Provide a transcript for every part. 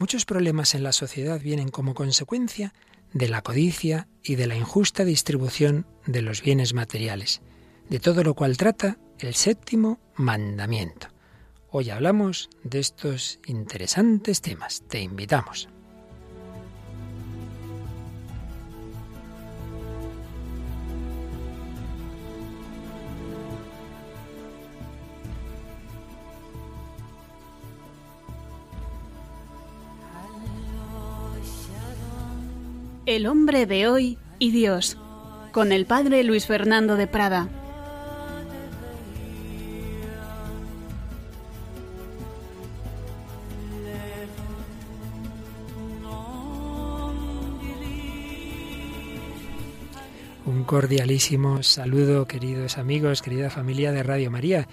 Muchos problemas en la sociedad vienen como consecuencia de la codicia y de la injusta distribución de los bienes materiales, de todo lo cual trata el séptimo mandamiento. Hoy hablamos de estos interesantes temas. Te invitamos. El hombre de hoy y Dios, con el padre Luis Fernando de Prada. Un cordialísimo saludo, queridos amigos, querida familia de Radio María,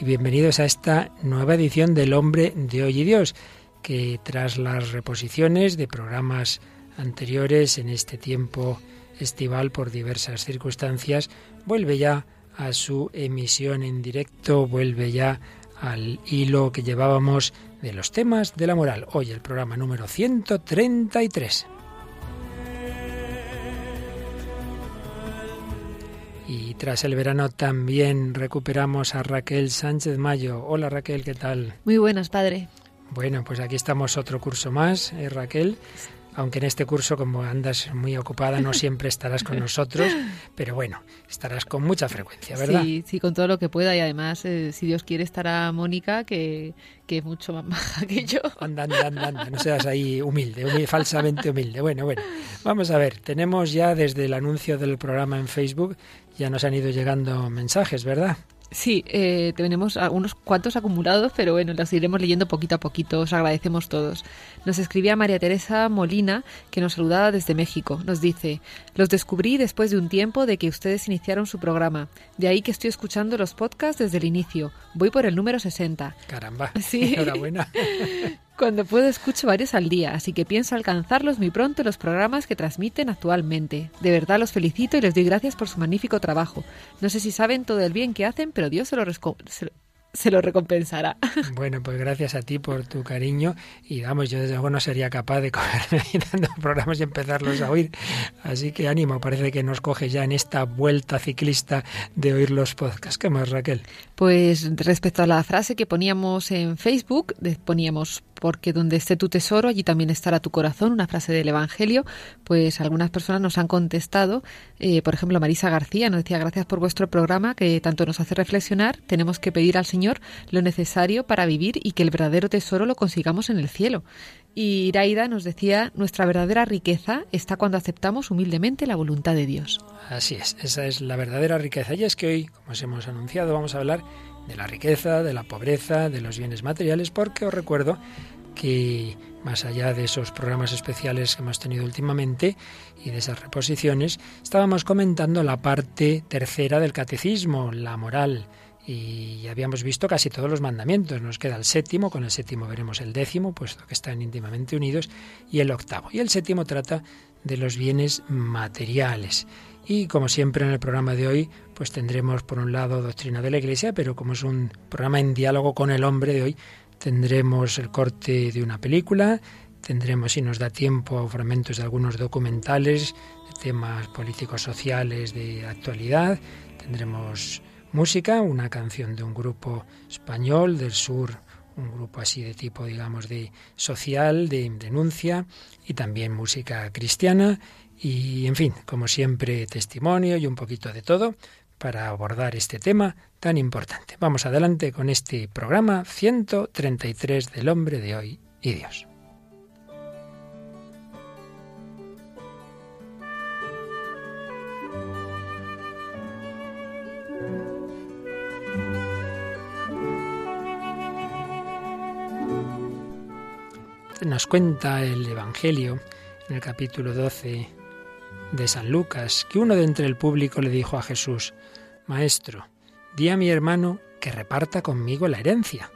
y bienvenidos a esta nueva edición del Hombre de Hoy y Dios, que tras las reposiciones de programas anteriores en este tiempo estival por diversas circunstancias, vuelve ya a su emisión en directo, vuelve ya al hilo que llevábamos de los temas de la moral. Hoy el programa número 133. Y tras el verano también recuperamos a Raquel Sánchez Mayo. Hola Raquel, ¿qué tal? Muy buenas, padre. Bueno, pues aquí estamos otro curso más, ¿eh, Raquel aunque en este curso, como andas muy ocupada, no siempre estarás con nosotros, pero bueno, estarás con mucha frecuencia, ¿verdad? Sí, sí, con todo lo que pueda y además, eh, si Dios quiere, estará Mónica, que, que es mucho más maja que yo. Anda, anda, anda, anda, no seas ahí humilde, humilde, falsamente humilde. Bueno, bueno, vamos a ver, tenemos ya desde el anuncio del programa en Facebook, ya nos han ido llegando mensajes, ¿verdad? Sí, eh, tenemos unos cuantos acumulados, pero bueno, los iremos leyendo poquito a poquito. Os agradecemos todos. Nos escribía María Teresa Molina, que nos saludaba desde México. Nos dice, los descubrí después de un tiempo de que ustedes iniciaron su programa. De ahí que estoy escuchando los podcasts desde el inicio. Voy por el número 60. Caramba, sí. enhorabuena. Cuando puedo escucho varios al día, así que pienso alcanzarlos muy pronto en los programas que transmiten actualmente. De verdad los felicito y les doy gracias por su magnífico trabajo. No sé si saben todo el bien que hacen, pero Dios se lo, se lo recompensará. Bueno, pues gracias a ti por tu cariño y vamos, yo desde luego no sería capaz de cogerme dando programas y empezarlos a oír. Así que ánimo, parece que nos coge ya en esta vuelta ciclista de oír los podcasts. ¿Qué más, Raquel? Pues respecto a la frase que poníamos en Facebook, poníamos porque donde esté tu tesoro, allí también estará tu corazón, una frase del Evangelio, pues algunas personas nos han contestado, eh, por ejemplo, Marisa García nos decía, gracias por vuestro programa que tanto nos hace reflexionar, tenemos que pedir al Señor lo necesario para vivir y que el verdadero tesoro lo consigamos en el cielo. Y Iraida nos decía, nuestra verdadera riqueza está cuando aceptamos humildemente la voluntad de Dios. Así es, esa es la verdadera riqueza. Y es que hoy, como os hemos anunciado, vamos a hablar de la riqueza, de la pobreza, de los bienes materiales, porque os recuerdo que más allá de esos programas especiales que hemos tenido últimamente y de esas reposiciones, estábamos comentando la parte tercera del catecismo, la moral, y habíamos visto casi todos los mandamientos. Nos queda el séptimo, con el séptimo veremos el décimo, puesto que están íntimamente unidos, y el octavo. Y el séptimo trata de los bienes materiales. Y como siempre en el programa de hoy, pues tendremos por un lado doctrina de la Iglesia, pero como es un programa en diálogo con el hombre de hoy, tendremos el corte de una película, tendremos, si nos da tiempo, fragmentos de algunos documentales, de temas políticos sociales de actualidad, tendremos música, una canción de un grupo español del sur, un grupo así de tipo, digamos, de social, de denuncia, y también música cristiana, y en fin, como siempre, testimonio y un poquito de todo para abordar este tema tan importante. Vamos adelante con este programa 133 del hombre de hoy y Dios. Nos cuenta el Evangelio en el capítulo 12 de San Lucas, que uno de entre el público le dijo a Jesús, Maestro, di a mi hermano que reparta conmigo la herencia.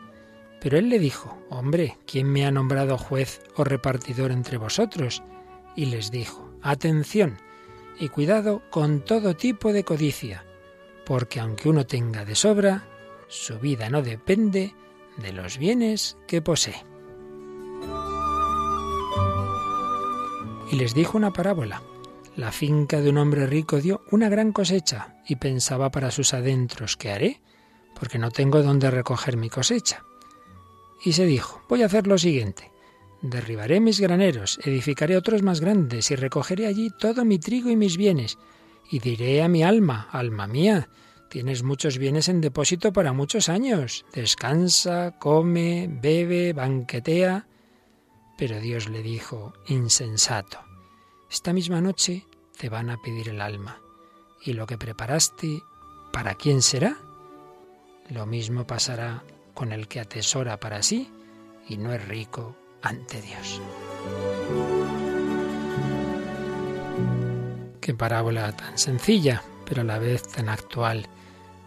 Pero él le dijo, Hombre, ¿quién me ha nombrado juez o repartidor entre vosotros? Y les dijo, Atención y cuidado con todo tipo de codicia, porque aunque uno tenga de sobra, su vida no depende de los bienes que posee. Y les dijo una parábola. La finca de un hombre rico dio una gran cosecha y pensaba para sus adentros, ¿qué haré? Porque no tengo dónde recoger mi cosecha. Y se dijo, voy a hacer lo siguiente. Derribaré mis graneros, edificaré otros más grandes y recogeré allí todo mi trigo y mis bienes. Y diré a mi alma, alma mía, tienes muchos bienes en depósito para muchos años. Descansa, come, bebe, banquetea. Pero Dios le dijo, insensato, esta misma noche te van a pedir el alma. ¿Y lo que preparaste, para quién será? Lo mismo pasará con el que atesora para sí y no es rico ante Dios. Qué parábola tan sencilla, pero a la vez tan actual.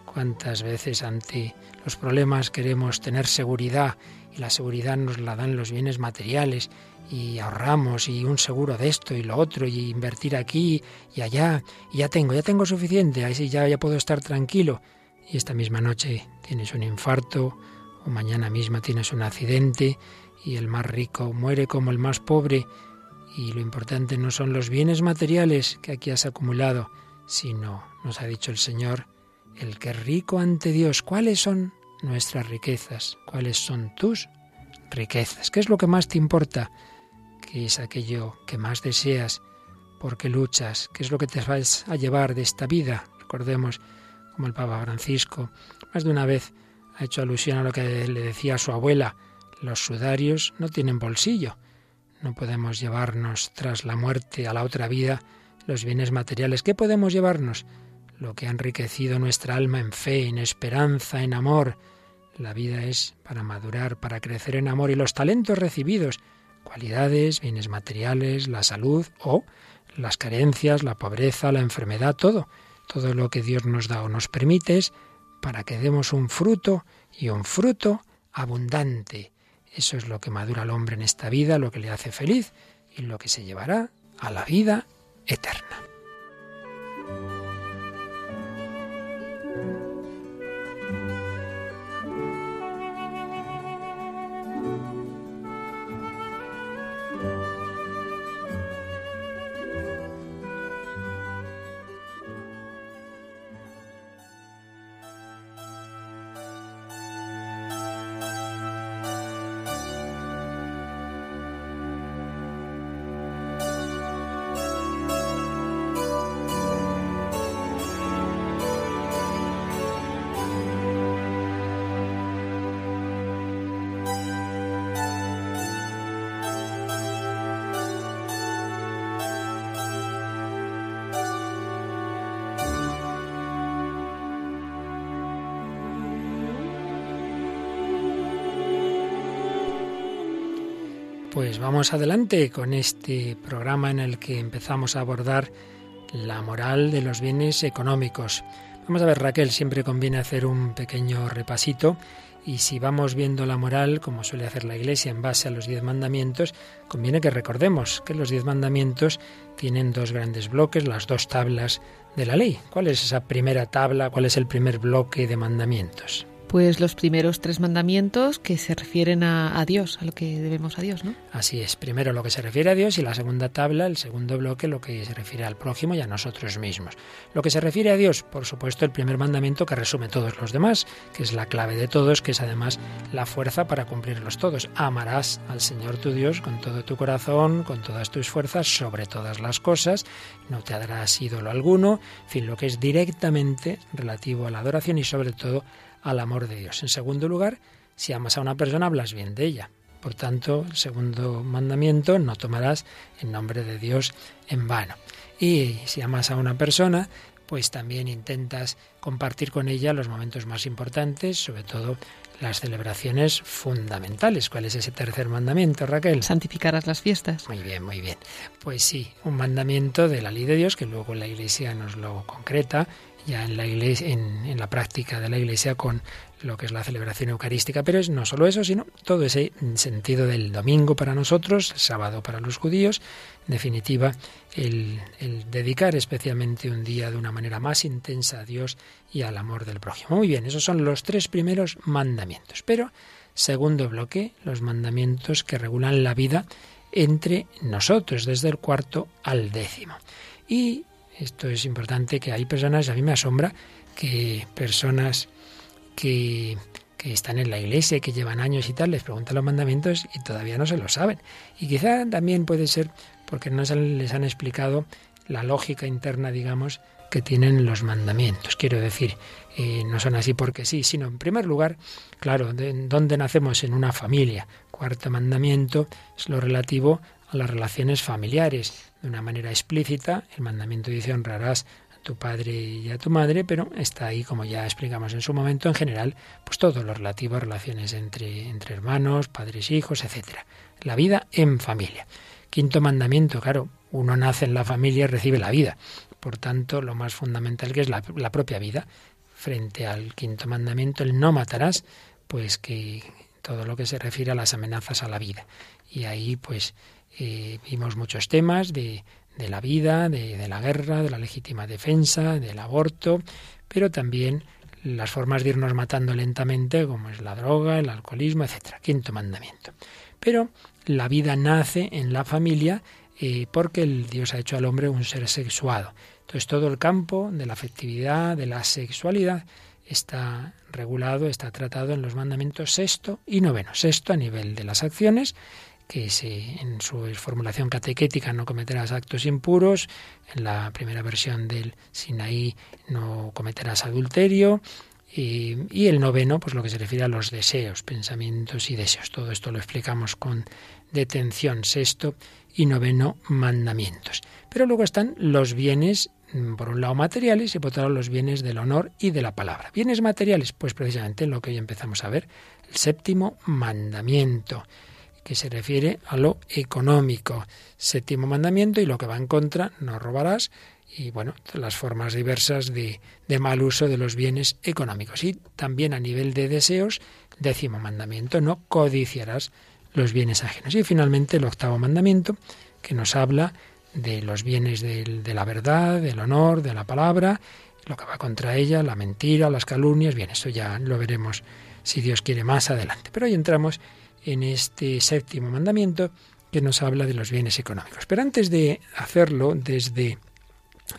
Cuántas veces ante los problemas queremos tener seguridad la seguridad nos la dan los bienes materiales y ahorramos y un seguro de esto y lo otro y invertir aquí y allá y ya tengo, ya tengo suficiente, así ya, ya puedo estar tranquilo. Y esta misma noche tienes un infarto o mañana misma tienes un accidente y el más rico muere como el más pobre y lo importante no son los bienes materiales que aquí has acumulado, sino, nos ha dicho el Señor, el que es rico ante Dios. ¿Cuáles son nuestras riquezas? ¿Cuáles son tus riquezas? ¿Qué es lo que más te importa? ¿Qué es aquello que más deseas? ¿Por qué luchas? ¿Qué es lo que te vas a llevar de esta vida? Recordemos como el Papa Francisco más de una vez ha hecho alusión a lo que le decía a su abuela, los sudarios no tienen bolsillo. No podemos llevarnos tras la muerte a la otra vida los bienes materiales. ¿Qué podemos llevarnos? Lo que ha enriquecido nuestra alma en fe, en esperanza, en amor. La vida es para madurar, para crecer en amor y los talentos recibidos, cualidades, bienes materiales, la salud o las carencias, la pobreza, la enfermedad, todo. Todo lo que Dios nos da o nos permite es para que demos un fruto y un fruto abundante. Eso es lo que madura al hombre en esta vida, lo que le hace feliz y lo que se llevará a la vida eterna. Pues vamos adelante con este programa en el que empezamos a abordar la moral de los bienes económicos. Vamos a ver, Raquel, siempre conviene hacer un pequeño repasito y si vamos viendo la moral, como suele hacer la Iglesia en base a los diez mandamientos, conviene que recordemos que los diez mandamientos tienen dos grandes bloques, las dos tablas de la ley. ¿Cuál es esa primera tabla? ¿Cuál es el primer bloque de mandamientos? Pues los primeros tres mandamientos que se refieren a, Dios, a lo que debemos a Dios, ¿no? Así es, primero lo que se refiere a Dios y la segunda tabla, el segundo bloque, lo que se refiere al prójimo y a nosotros mismos. Lo que se refiere a Dios, por supuesto, el primer mandamiento que resume todos los demás, que es la clave de todos, que es además la fuerza para cumplirlos todos. Amarás al Señor tu Dios con todo tu corazón, con todas tus fuerzas, sobre todas las cosas, no te darás ídolo alguno, en fin, lo que es directamente relativo a la adoración y sobre todo al amor de Dios. En segundo lugar, si amas a una persona, hablas bien de ella. Por tanto, el segundo mandamiento, no tomarás en nombre de Dios en vano. Y si amas a una persona, pues también intentas compartir con ella los momentos más importantes, sobre todo las celebraciones fundamentales. ¿Cuál es ese tercer mandamiento, Raquel? Santificarás las fiestas. Muy bien, muy bien. Pues sí, un mandamiento de la ley de Dios que luego la Iglesia nos lo concreta ya en la iglesia, en, la práctica de la iglesia con lo que es la celebración eucarística, pero es no solo eso, sino todo ese sentido del domingo para nosotros, el sábado para los judíos, en definitiva, el, el, dedicar especialmente un día de una manera más intensa a Dios y al amor del prójimo. Muy bien, esos son los tres primeros mandamientos. Pero, segundo bloque, los mandamientos que regulan la vida entre nosotros, desde el cuarto al décimo. Y esto es importante que hay personas, a mí me asombra que personas que, que están en la iglesia, que llevan años y tal, les preguntan los mandamientos y todavía no se lo saben. Y quizá también puede ser porque no les han explicado la lógica interna, digamos, que tienen los mandamientos. Quiero decir, eh, no son así porque sí, sino en primer lugar, claro, de, ¿dónde nacemos? En una familia. Cuarto mandamiento es lo relativo a las relaciones familiares. De una manera explícita, el mandamiento dice honrarás a tu padre y a tu madre, pero está ahí, como ya explicamos en su momento, en general, pues todo lo relativo a relaciones entre, entre hermanos, padres, hijos, etcétera. La vida en familia. Quinto mandamiento, claro, uno nace en la familia y recibe la vida. Por tanto, lo más fundamental que es la, propia vida. Frente al quinto mandamiento, el no matarás, pues que todo lo que se refiere a las amenazas a la vida. Y ahí, pues, eh, vimos muchos temas de, de la vida, de, la guerra, de la legítima defensa, del aborto, pero también las formas de irnos matando lentamente, como es la droga, el alcoholismo, etcétera. Quinto mandamiento. Pero la vida nace en la familia eh, porque el Dios ha hecho al hombre un ser sexuado. Entonces todo el campo de la afectividad, de la sexualidad, está regulado, está tratado en los mandamientos sexto y noveno. Sexto a nivel de las acciones, que se, en su formulación catequética no cometerás actos impuros, en la primera versión del Sinaí no cometerás adulterio, y, el noveno, pues lo que se refiere a los deseos, pensamientos y deseos. Todo esto lo explicamos con detención, sexto y noveno mandamientos. Pero luego están los bienes, mm, por un lado materiales y por otro lado los bienes del honor y de la palabra. Bienes materiales, pues precisamente lo que hoy empezamos a ver, el séptimo mandamiento que se refiere a lo económico. Séptimo mandamiento y lo que va en contra, no robarás, y bueno, las formas diversas de, de, mal uso de los bienes económicos. Y también a nivel de deseos, décimo mandamiento, no codiciarás los bienes ajenos. Y finalmente el octavo mandamiento, que nos habla de los bienes de, de la verdad, del honor, de la palabra, lo que va contra ella, la mentira, las calumnias. Bien, eso ya lo veremos si Dios quiere más adelante. Pero hoy entramos en este séptimo mandamiento que nos habla de los bienes económicos. Pero antes de hacerlo desde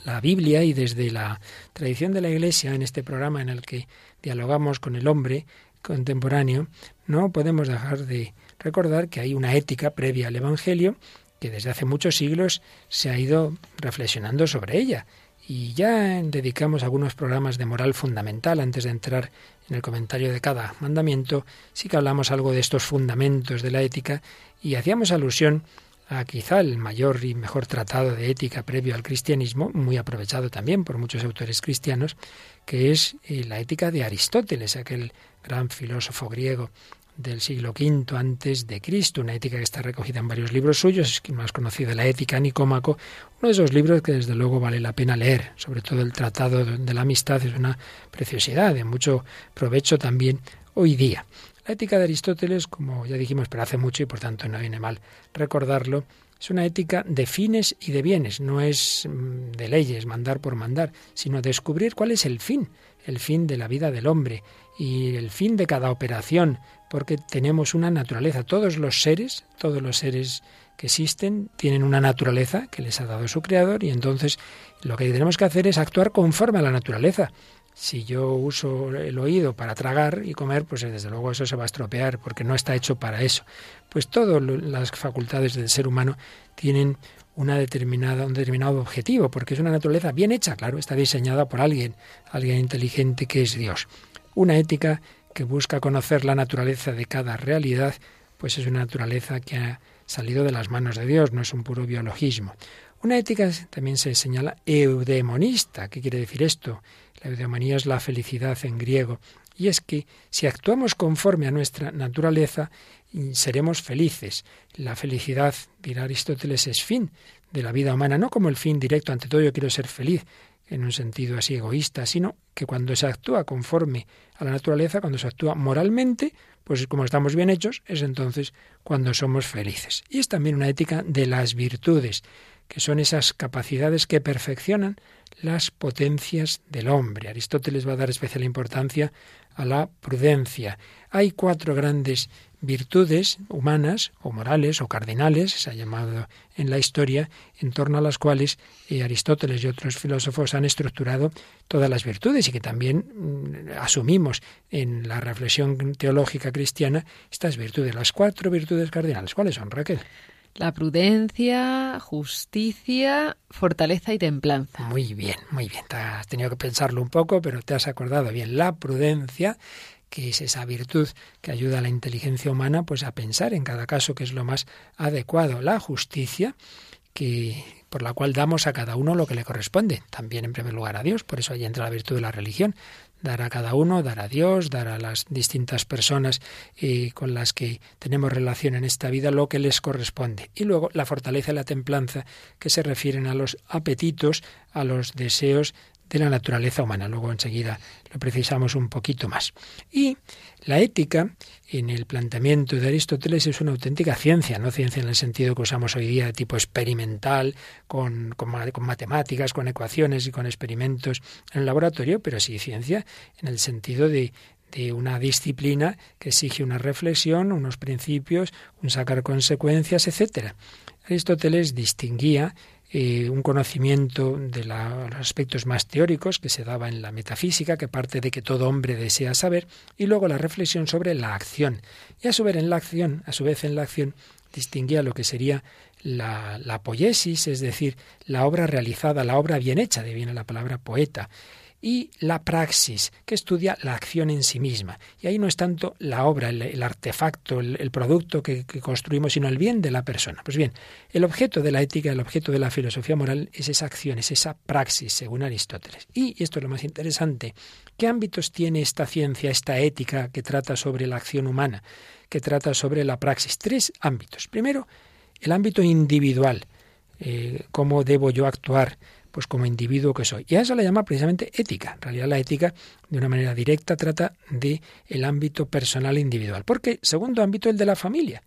la Biblia y desde la tradición de la Iglesia, en este programa en el que dialogamos con el hombre contemporáneo, no podemos dejar de recordar que hay una ética previa al Evangelio que desde hace muchos siglos se ha ido reflexionando sobre ella. Y ya dedicamos algunos programas de moral fundamental antes de entrar en el comentario de cada mandamiento, sí que hablamos algo de estos fundamentos de la ética y hacíamos alusión a quizá el mayor y mejor tratado de ética previo al cristianismo, muy aprovechado también por muchos autores cristianos, que es eh, la ética de Aristóteles, aquel gran filósofo griego del siglo V antes de Cristo, una ética que está recogida en varios libros suyos, es más conocido la ética Nicómaco, uno de esos libros que desde luego vale la pena leer, sobre todo el Tratado de la Amistad es una preciosidad, de mucho provecho también hoy día. La ética de Aristóteles, como ya dijimos, pero hace mucho y por tanto no viene mal recordarlo, es una ética de fines y de bienes, no es mm, de leyes, mandar por mandar, sino descubrir cuál es el fin, el fin de la vida del hombre y el fin de cada operación, porque tenemos una naturaleza. Todos los seres, todos los seres que existen tienen una naturaleza que les ha dado su creador y entonces lo que tenemos que hacer es actuar conforme a la naturaleza. Si yo uso el oído para tragar y comer, pues desde luego eso se va a estropear porque no está hecho para eso. Pues todas las facultades del ser humano tienen una determinada, un determinado objetivo, porque es una naturaleza bien hecha, claro, está diseñada por alguien, alguien inteligente que es Dios. Una ética que busca conocer la naturaleza de cada realidad, pues es una naturaleza que ha salido de las manos de Dios, no es un puro biologismo. Una ética también se señala eudemonista. ¿Qué quiere decir esto? La eudemonía es la felicidad en griego. Y es que si actuamos conforme a nuestra naturaleza, seremos felices. La felicidad, dirá Aristóteles, es fin de la vida humana, no como el fin directo, ante todo yo quiero ser feliz, en un sentido así egoísta, sino que cuando se actúa conforme a la naturaleza, cuando se actúa moralmente, pues como estamos bien hechos, es entonces cuando somos felices. Y es también una ética de las virtudes que son esas capacidades que perfeccionan las potencias del hombre. Aristóteles va a dar especial importancia a la prudencia. Hay cuatro grandes virtudes humanas o morales o cardinales, se ha llamado en la historia, en torno a las cuales eh, Aristóteles y otros filósofos han estructurado todas las virtudes y que también mm, asumimos en la reflexión teológica cristiana estas virtudes, las cuatro virtudes cardinales. ¿Cuáles son, Raquel? La prudencia, justicia, fortaleza y templanza. Muy bien, muy bien. has tenido que pensarlo un poco, pero te has acordado bien. La prudencia, que es esa virtud que ayuda a la inteligencia humana pues a pensar en cada caso que es lo más adecuado. La justicia, que por la cual damos a cada uno lo que le corresponde, también en primer lugar a Dios, por eso ahí entra la virtud de la religión, dar a cada uno, dar a Dios, dar a las distintas personas eh, con las que tenemos relación en esta vida lo que les corresponde. Y luego la fortaleza y la templanza que se refieren a los apetitos, a los deseos de la naturaleza humana. Luego enseguida lo precisamos un poquito más. Y la ética, en el planteamiento de Aristóteles, es una auténtica ciencia, no ciencia en el sentido que usamos hoy día de tipo experimental, con, con, matemáticas, con ecuaciones y con experimentos en el laboratorio, pero sí ciencia en el sentido de, de una disciplina que exige una reflexión, unos principios, un sacar consecuencias, etcétera. Aristóteles distinguía eh, un conocimiento de los aspectos más teóricos que se daba en la metafísica, que parte de que todo hombre desea saber, y luego la reflexión sobre la acción. Y a su vez en la acción, a su vez en la acción, distinguía lo que sería la, la poiesis, es decir, la obra realizada, la obra bien hecha, de viene la palabra poeta y la praxis, que estudia la acción en sí misma. Y ahí no es tanto la obra, el, artefacto, el, producto que, construimos, sino el bien de la persona. Pues bien, el objeto de la ética, el objeto de la filosofía moral es esa acción, es esa praxis, según Aristóteles. Y, esto es lo más interesante, ¿qué ámbitos tiene esta ciencia, esta ética que trata sobre la acción humana, que trata sobre la praxis? Tres ámbitos. Primero, el ámbito individual. Eh, ¿Cómo debo yo actuar? Pues como individuo que soy. Y a eso le llama precisamente ética. En realidad la ética, de una manera directa, trata de el ámbito personal e individual. Porque segundo ámbito, el de la familia.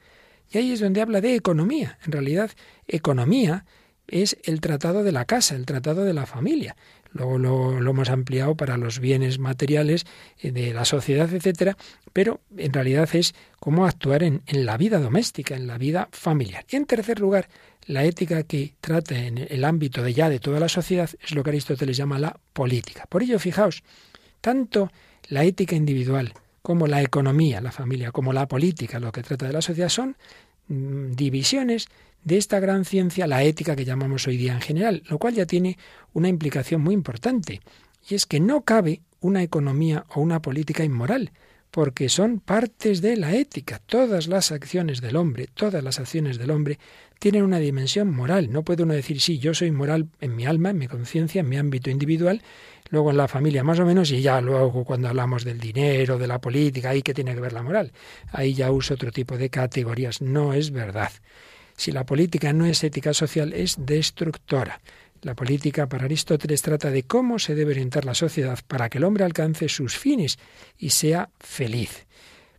Y ahí es donde habla de economía. En realidad, economía es el tratado de la casa, el tratado de la familia. Luego lo, hemos ampliado para los bienes materiales eh, de la sociedad, etcétera, pero en realidad es cómo actuar en, en la vida doméstica, en la vida familiar. Y en tercer lugar, la ética que trata en el ámbito de ya de toda la sociedad es lo que Aristóteles llama la política. Por ello, fijaos, tanto la ética individual como la economía, la familia, como la política, lo que trata de la sociedad, son mm, divisiones de esta gran ciencia, la ética que llamamos hoy día en general, lo cual ya tiene una implicación muy importante, y es que no cabe una economía o una política inmoral, porque son partes de la ética. Todas las acciones del hombre, todas las acciones del hombre tienen una dimensión moral. No puede uno decir, sí, yo soy moral en mi alma, en mi conciencia, en mi ámbito individual, luego en la familia más o menos, y ya luego cuando hablamos del dinero, de la política, ahí que tiene que ver la moral. Ahí ya uso otro tipo de categorías. No es verdad. Si la política no es ética social, es destructora. La política para Aristóteles trata de cómo se debe orientar la sociedad para que el hombre alcance sus fines y sea feliz.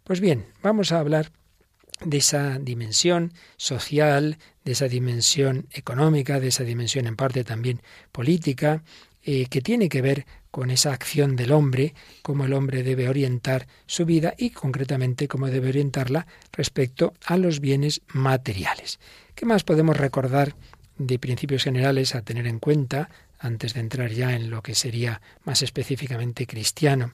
Pues bien, vamos a hablar de esa dimensión social, de esa dimensión económica, de esa dimensión en parte también política, eh, que tiene que ver con esa acción del hombre, cómo el hombre debe orientar su vida y concretamente cómo debe orientarla respecto a los bienes materiales. ¿Qué más podemos recordar de principios generales a tener en cuenta antes de entrar ya en lo que sería más específicamente cristiano.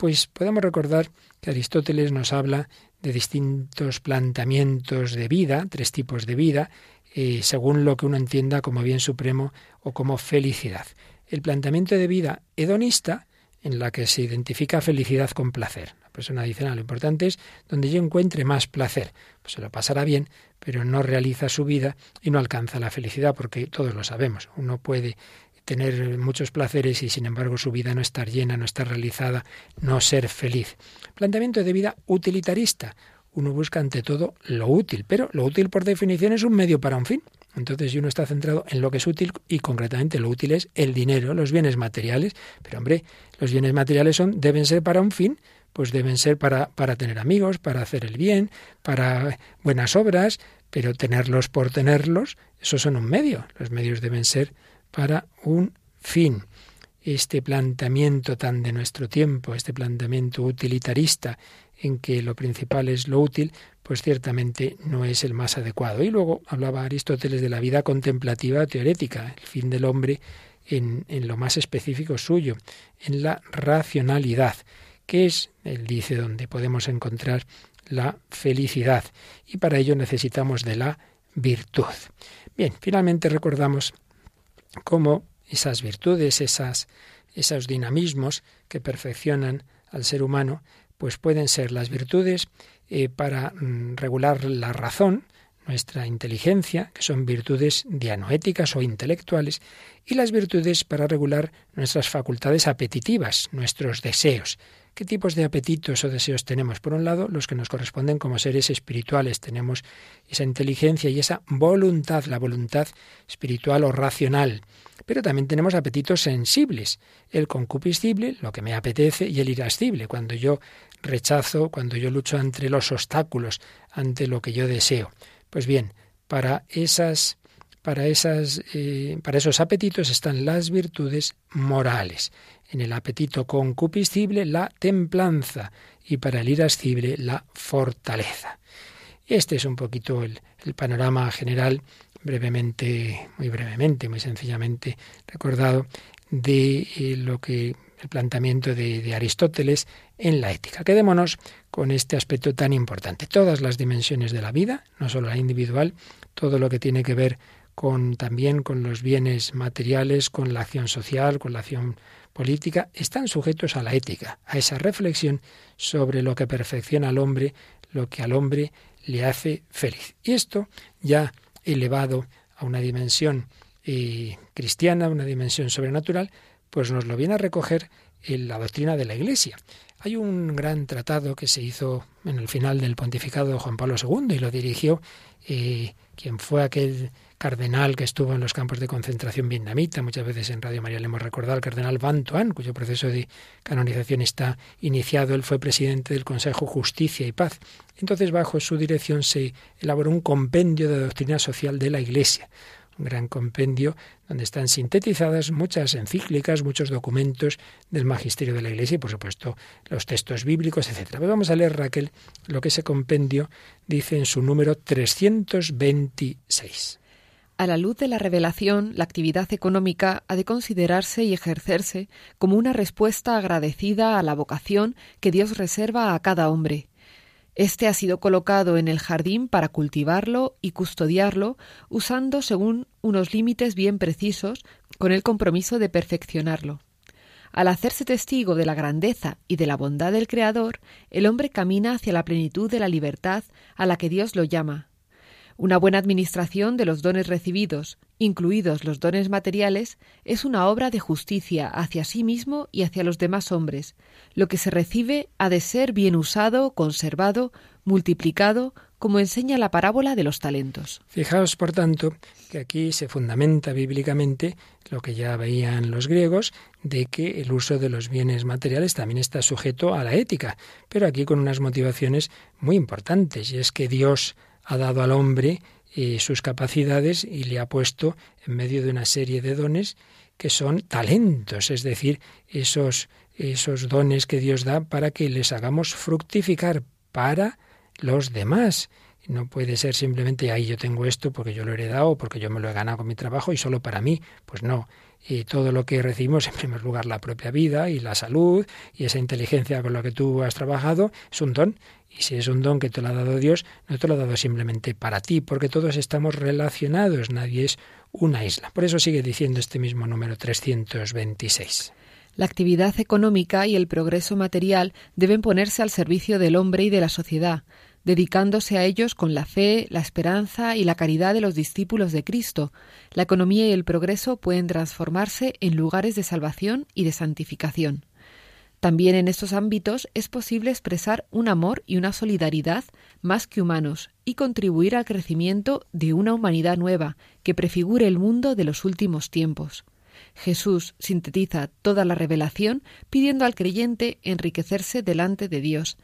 Pues podemos recordar que Aristóteles nos habla de distintos planteamientos de vida, tres tipos de vida, eh, según lo que uno entienda como bien supremo o como felicidad. El planteamiento de vida hedonista, en la que se identifica felicidad con placer. La persona dice, lo importante es donde yo encuentre más placer. Pues se lo pasará bien, pero no realiza su vida y no alcanza la felicidad, porque todos lo sabemos. Uno puede tener muchos placeres y sin embargo su vida no estar llena, no estar realizada, no ser feliz. Planteamiento de vida utilitarista. Uno busca ante todo lo útil, pero lo útil por definición es un medio para un fin. Entonces, uno está centrado en lo que es útil y concretamente lo útil es el dinero, los bienes materiales, pero hombre, los bienes materiales son deben ser para un fin, pues deben ser para, para tener amigos, para hacer el bien, para buenas obras, pero tenerlos por tenerlos, esos son un medio. Los medios deben ser para un fin. Este planteamiento tan de nuestro tiempo, este planteamiento utilitarista en que lo principal es lo útil, pues ciertamente no es el más adecuado. Y luego hablaba Aristóteles de la vida contemplativa teorética, el fin del hombre en, en lo más específico suyo, en la racionalidad, que es, él dice, donde podemos encontrar la felicidad. Y para ello necesitamos de la virtud. Bien, finalmente recordamos cómo esas virtudes, esas, esos dinamismos que perfeccionan al ser humano, pues pueden ser las virtudes eh, para mm, regular la razón, nuestra inteligencia, que son virtudes dianoéticas o intelectuales, y las virtudes para regular nuestras facultades apetitivas, nuestros deseos. ¿Qué tipos de apetitos o deseos tenemos? Por un lado, los que nos corresponden como seres espirituales. Tenemos esa inteligencia y esa voluntad, la voluntad espiritual o racional. Pero también tenemos apetitos sensibles. El concupiscible, lo que me apetece, y el irascible, cuando yo rechazo, cuando yo lucho entre los obstáculos, ante lo que yo deseo. Pues bien, para esas para, esas, eh, para esos apetitos están las virtudes morales en el apetito concupiscible la templanza y para el irascible la fortaleza. Este es un poquito el, panorama general, brevemente, muy brevemente, muy sencillamente recordado, de eh, lo que el planteamiento de, Aristóteles en la ética. Quedémonos con este aspecto tan importante. Todas las dimensiones de la vida, no solo la individual, todo lo que tiene que ver con también con los bienes materiales, con la acción social, con la acción política están sujetos a la ética, a esa reflexión sobre lo que perfecciona al hombre, lo que al hombre le hace feliz. Y esto ya elevado a una dimensión eh, cristiana, una dimensión sobrenatural, pues nos lo viene a recoger en la doctrina de la Iglesia. Hay un gran tratado que se hizo en el final del pontificado de Juan Pablo II y lo dirigió eh, quien fue aquel cardenal que estuvo en los campos de concentración vietnamita. Muchas veces en Radio María le hemos recordado al cardenal Van Tuan, cuyo proceso de canonización está iniciado. Él fue presidente del Consejo Justicia y Paz. Entonces, bajo su dirección se elaboró un compendio de doctrina social de la Iglesia un gran compendio donde están sintetizadas muchas encíclicas, muchos documentos del magisterio de la Iglesia y, por supuesto, los textos bíblicos, etc. Pues vamos a leer, Raquel, lo que ese compendio dice en su número 326. A la luz de la revelación, la actividad económica ha de considerarse y ejercerse como una respuesta agradecida a la vocación que Dios reserva a cada hombre. Este ha sido colocado en el jardín para cultivarlo y custodiarlo, usando según unos límites bien precisos, con el compromiso de perfeccionarlo. Al hacerse testigo de la grandeza y de la bondad del Creador, el hombre camina hacia la plenitud de la libertad a la que Dios lo llama, una buena administración de los dones recibidos, incluidos los dones materiales, es una obra de justicia hacia sí mismo y hacia los demás hombres. Lo que se recibe ha de ser bien usado, conservado, multiplicado, como enseña la parábola de los talentos. Fijaos, por tanto, que aquí se fundamenta bíblicamente lo que ya veían los griegos, de que el uso de los bienes materiales también está sujeto a la ética, pero aquí con unas motivaciones muy importantes, y es que Dios ha dado al hombre eh, sus capacidades y le ha puesto en medio de una serie de dones que son talentos, es decir, esos, esos dones que Dios da para que les hagamos fructificar para los demás. No puede ser simplemente, ahí yo tengo esto porque yo lo he heredado, porque yo me lo he ganado con mi trabajo y solo para mí. Pues no, y todo lo que recibimos, en primer lugar la propia vida y la salud y esa inteligencia con la que tú has trabajado, es un don y si es un don que te lo ha dado Dios, no te lo ha dado simplemente para ti, porque todos estamos relacionados, nadie es una isla. Por eso sigue diciendo este mismo número 326. La actividad económica y el progreso material deben ponerse al servicio del hombre y de la sociedad, dedicándose a ellos con la fe, la esperanza y la caridad de los discípulos de Cristo. La economía y el progreso pueden transformarse en lugares de salvación y de santificación. También en estos ámbitos es posible expresar un amor y una solidaridad más que humanos y contribuir al crecimiento de una humanidad nueva que prefigure el mundo de los últimos tiempos. Jesús sintetiza toda la revelación pidiendo al creyente enriquecerse delante de Dios.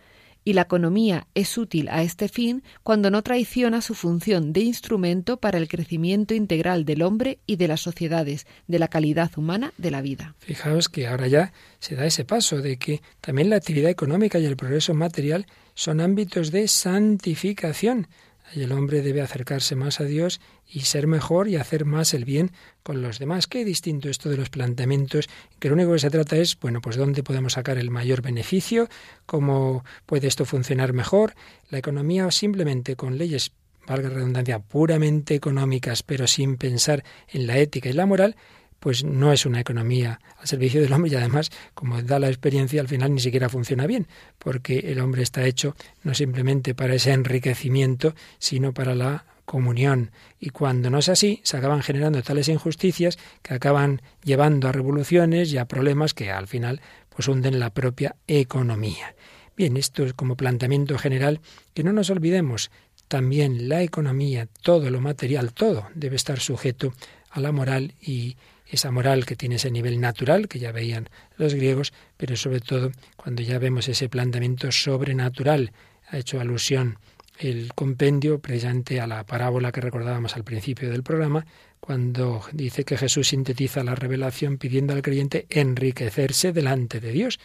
Y la economía es útil a este fin cuando no traiciona su función de instrumento para el crecimiento integral del hombre y de las sociedades, de la calidad humana de la vida. Fijaos que ahora ya se da ese paso de que también la actividad económica y el progreso material son ámbitos de santificación. Y el hombre debe acercarse más a Dios y ser mejor y hacer más el bien con los demás. Qué distinto esto de los planteamientos, que lo único que se trata es, bueno, pues dónde podemos sacar el mayor beneficio, cómo puede esto funcionar mejor. La economía simplemente con leyes, valga redundancia, puramente económicas, pero sin pensar en la ética y la moral, pues no es una economía al servicio del hombre y además, como da la experiencia, al final ni siquiera funciona bien, porque el hombre está hecho no simplemente para ese enriquecimiento, sino para la comunión. Y cuando no es así, se acaban generando tales injusticias que acaban llevando a revoluciones y a problemas que al final pues hunden la propia economía. Bien, esto es como planteamiento general que no nos olvidemos. También la economía, todo lo material, todo debe estar sujeto a la moral y esa moral que tiene ese nivel natural, que ya veían los griegos, pero sobre todo cuando ya vemos ese planteamiento sobrenatural. Ha hecho alusión el compendio precisamente a la parábola que recordábamos al principio del programa, cuando dice que Jesús sintetiza la revelación pidiendo al creyente enriquecerse delante de Dios.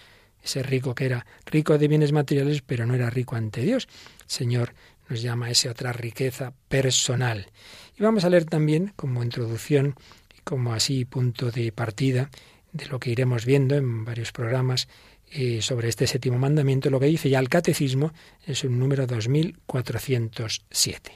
Ese rico que era rico de bienes materiales, pero no era rico ante Dios. Señor nos llama a esa otra riqueza personal. Y vamos a leer también, como introducción, como así punto de partida de lo que iremos viendo en varios programas eh, sobre este séptimo mandamiento, lo que dice ya el catecismo es un número 2407.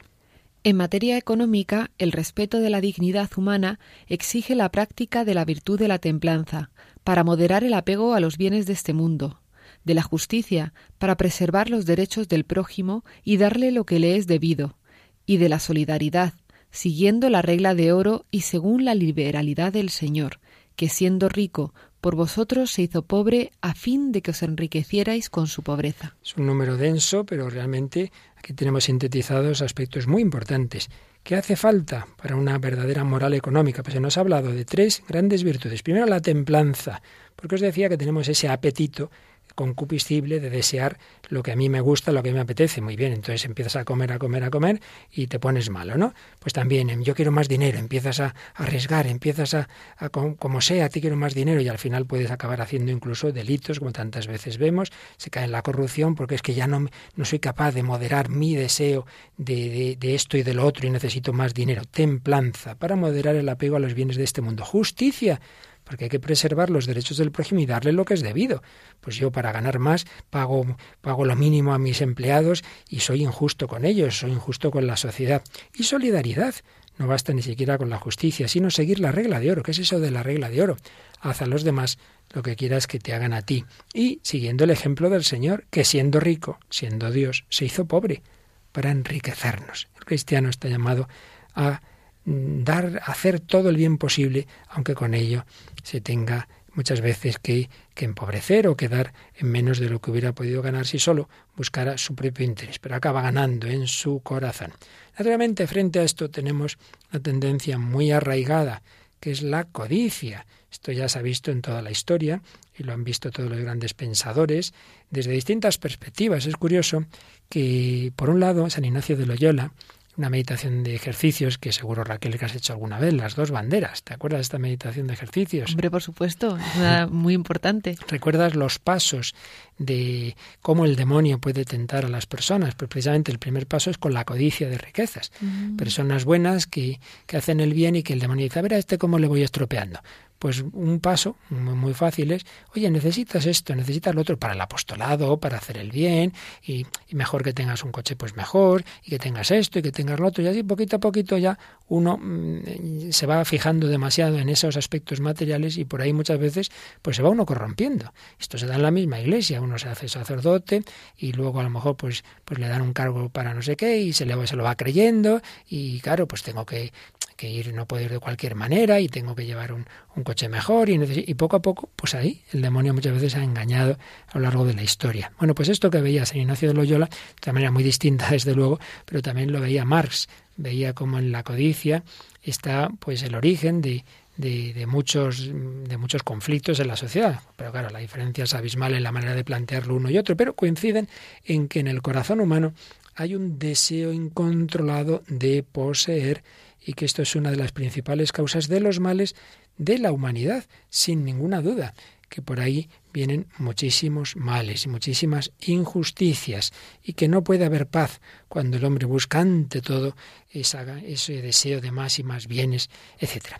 En materia económica, el respeto de la dignidad humana exige la práctica de la virtud de la templanza, para moderar el apego a los bienes de este mundo, de la justicia, para preservar los derechos del prójimo y darle lo que le es debido, y de la solidaridad, siguiendo la regla de oro y según la liberalidad del Señor, que siendo rico, por vosotros se hizo pobre a fin de que os enriquecierais con su pobreza. Es un número denso, pero realmente aquí tenemos sintetizados aspectos muy importantes. ¿Qué hace falta para una verdadera moral económica? Pues se nos ha hablado de tres grandes virtudes. Primero, la templanza, porque os decía que tenemos ese apetito concupiscible de desear lo que a mí me gusta, lo que me apetece. Muy bien, entonces empiezas a comer, a comer, a comer y te pones malo, ¿no? Pues también, em, yo quiero más dinero, empiezas a, arriesgar, empiezas a, como sea, a ti quiero más dinero y al final puedes acabar haciendo incluso delitos, como tantas veces vemos, se cae en la corrupción porque es que ya no, no soy capaz de moderar mi deseo de, de esto y de lo otro y necesito más dinero. Templanza para moderar el apego a los bienes de este mundo. Justicia porque hay que preservar los derechos del prójimo y darle lo que es debido. Pues yo para ganar más pago, pago lo mínimo a mis empleados y soy injusto con ellos, soy injusto con la sociedad. Y solidaridad. No basta ni siquiera con la justicia, sino seguir la regla de oro. ¿Qué es eso de la regla de oro? Haz a los demás lo que quieras que te hagan a ti. Y siguiendo el ejemplo del Señor, que siendo rico, siendo Dios, se hizo pobre para enriquecernos. El cristiano está llamado a dar, hacer todo el bien posible, aunque con ello se tenga muchas veces que, que, empobrecer o quedar en menos de lo que hubiera podido ganar si solo buscara su propio interés, pero acaba ganando en su corazón. Naturalmente, frente a esto tenemos una tendencia muy arraigada, que es la codicia. Esto ya se ha visto en toda la historia y lo han visto todos los grandes pensadores desde distintas perspectivas. Es curioso que, por un lado, San Ignacio de Loyola una meditación de ejercicios que seguro Raquel que has hecho alguna vez, las dos banderas. ¿Te acuerdas de esta meditación de ejercicios? Hombre, por supuesto, es muy importante. ¿Recuerdas los pasos de cómo el demonio puede tentar a las personas? Pues precisamente el primer paso es con la codicia de riquezas. Personas buenas que, que, hacen el bien y que el demonio dice, a ver a este cómo le voy estropeando pues un paso muy, fácil es, oye, necesitas esto, necesitas lo otro para el apostolado, para hacer el bien, y, mejor que tengas un coche, pues mejor, y que tengas esto y que tengas lo otro, y así poquito a poquito ya uno mm, se va fijando demasiado en esos aspectos materiales y por ahí muchas veces pues se va uno corrompiendo. Esto se da en la misma iglesia, uno se hace sacerdote y luego a lo mejor pues, pues le dan un cargo para no sé qué y se, le, se lo va creyendo y claro, pues tengo que que ir, no puedo ir de cualquier manera y tengo que llevar un, coche mejor y, poco a poco, pues ahí el demonio muchas veces ha engañado a lo largo de la historia. Bueno, pues esto que veía San Ignacio de Loyola, de manera muy distinta desde luego, pero también lo veía Marx, veía como en la codicia está pues el origen de, de, muchos, de muchos conflictos en la sociedad. Pero claro, la diferencia es abismal en la manera de plantearlo uno y otro, pero coinciden en que en el corazón humano hay un deseo incontrolado de poseer y que esto es una de las principales causas de los males de la humanidad, sin ninguna duda que por ahí vienen muchísimos males y muchísimas injusticias y que no puede haber paz cuando el hombre busca ante todo ese deseo de más y más bienes, etc.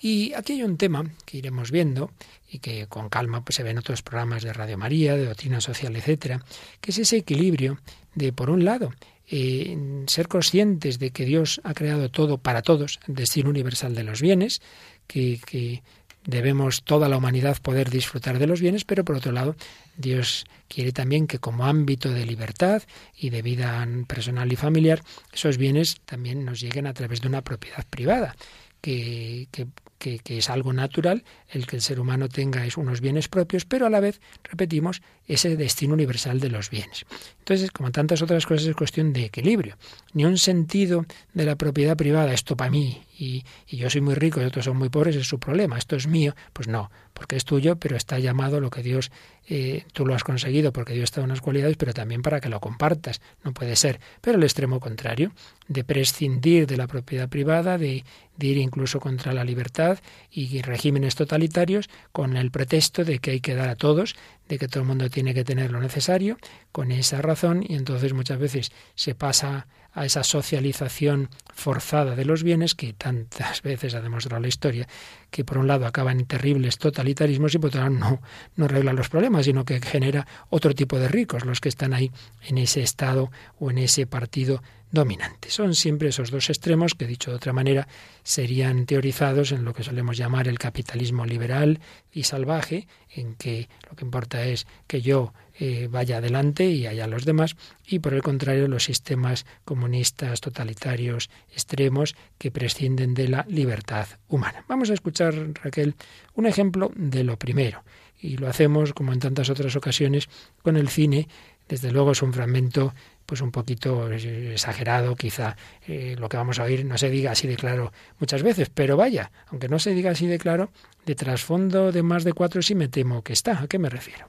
Y aquí hay un tema que iremos viendo y que con calma pues, se ve en otros programas de Radio María, de doctrina social, etcétera, que es ese equilibrio de, por un lado, ser conscientes de que Dios ha creado todo para todos, destino universal de los bienes, que, que debemos toda la humanidad poder disfrutar de los bienes, pero por otro lado, Dios quiere también que como ámbito de libertad y de vida personal y familiar, esos bienes también nos lleguen a través de una propiedad privada, que, que, que, es algo natural el que el ser humano tenga unos bienes propios, pero a la vez, repetimos, ese destino universal de los bienes. Entonces, como tantas otras cosas, es cuestión de equilibrio. Ni un sentido de la propiedad privada, esto para mí, y, y, yo soy muy rico y otros son muy pobres, es su problema, esto es mío. Pues no, porque es tuyo, pero está llamado lo que Dios, eh, tú lo has conseguido porque Dios te da unas cualidades, pero también para que lo compartas. No puede ser. Pero el extremo contrario, de prescindir de la propiedad privada, de, de ir incluso contra la libertad y regímenes totalitarios con el pretexto de que hay que dar a todos, de que todo el mundo tiene que tener lo necesario, con esa razón, y entonces muchas veces se pasa a esa socialización forzada de los bienes que tantas veces ha demostrado la historia, que por un lado acaban en terribles totalitarismos y por otro lado no, no arregla los problemas, sino que genera otro tipo de ricos, los que están ahí en ese estado o en ese partido dominante. Son siempre esos dos extremos que, dicho de otra manera, serían teorizados en lo que solemos llamar el capitalismo liberal y salvaje, en que lo que importa es que yo eh, vaya adelante y allá los demás, y por el contrario los sistemas comunistas totalitarios extremos que prescinden de la libertad humana. Vamos a escuchar, Raquel, un ejemplo de lo primero, y lo hacemos, como en tantas otras ocasiones, con el cine. Desde luego es un fragmento pues un poquito exagerado, quizá eh, lo que vamos a oír no se diga así de claro muchas veces, pero vaya, aunque no se diga así de claro, de trasfondo de más de cuatro sí me temo que está. ¿A qué me refiero?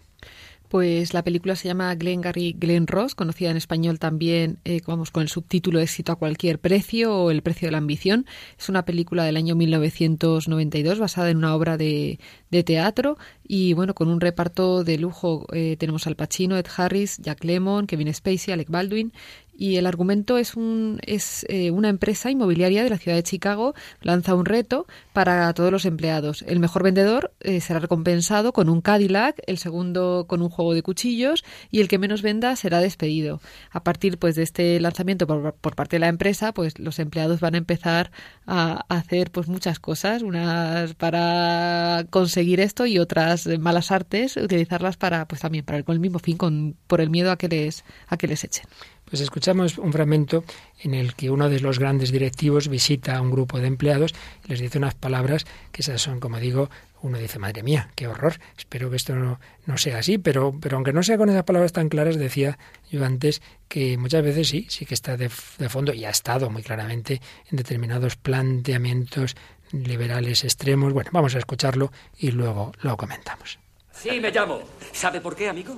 Pues la película se llama Glengarry Glen Ross, conocida en español también eh, vamos, con el subtítulo Éxito a cualquier precio o El precio de la ambición. Es una película del año 1992 basada en una obra de, de teatro y bueno, con un reparto de lujo. Eh, tenemos al Pacino, Ed Harris, Jack Lemmon, Kevin Spacey, Alec Baldwin y el argumento es, un, es eh, una empresa inmobiliaria de la ciudad de Chicago lanza un reto para todos los empleados. El mejor vendedor eh, será recompensado con un Cadillac, el segundo con un juego de cuchillos y el que menos venda será despedido. A partir pues de este lanzamiento por, por parte de la empresa, pues los empleados van a empezar a, hacer pues muchas cosas, unas para conseguir esto y otras malas artes, utilizarlas para pues también para con el mismo fin, con por el miedo a que les a que les echen. Pues escuchamos un fragmento en el que uno de los grandes directivos visita a un grupo de empleados y les dice unas palabras que esas son, como digo, uno dice, madre mía, qué horror, espero que esto no, no sea así, pero, pero aunque no sea con esas palabras tan claras, decía yo antes que muchas veces sí, sí que está de, de fondo y ha estado muy claramente en determinados planteamientos liberales extremos. Bueno, vamos a escucharlo y luego lo comentamos. Sí, me llamo. ¿Sabe por qué, amigo?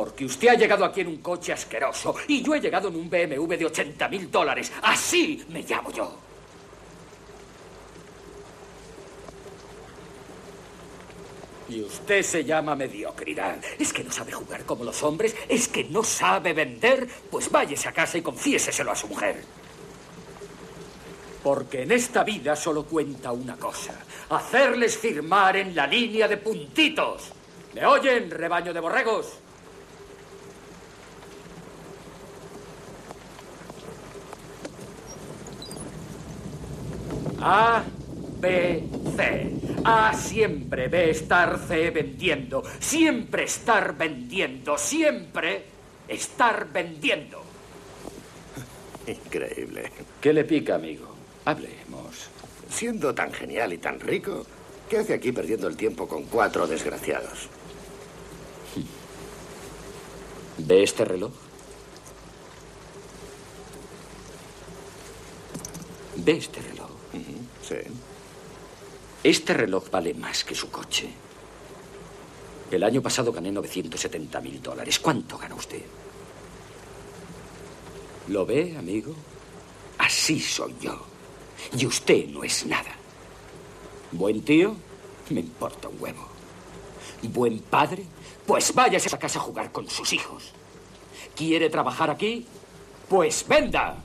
Porque usted ha llegado aquí en un coche asqueroso y yo he llegado en un BMW de 80 mil dólares. Así me llamo yo. Y usted se llama mediocridad. ¿Es que no sabe jugar como los hombres? ¿Es que no sabe vender? Pues váyese a casa y confiéseselo a su mujer. Porque en esta vida solo cuenta una cosa. Hacerles firmar en la línea de puntitos. ¿Me oyen, rebaño de borregos? A, B, C. A siempre, B estar, C vendiendo. Siempre estar vendiendo. Siempre estar vendiendo. Increíble. ¿Qué le pica, amigo? Hablemos. Siendo tan genial y tan rico, ¿qué hace aquí perdiendo el tiempo con cuatro desgraciados? ¿Ve este reloj? ¿Ve este reloj? Sí. Este reloj vale más que su coche. El año pasado gané 970 mil dólares. ¿Cuánto gana usted? ¿Lo ve, amigo? Así soy yo. Y usted no es nada. ¿Buen tío? Me importa un huevo. ¿Buen padre? Pues váyase a casa a jugar con sus hijos. ¿Quiere trabajar aquí? Pues venda.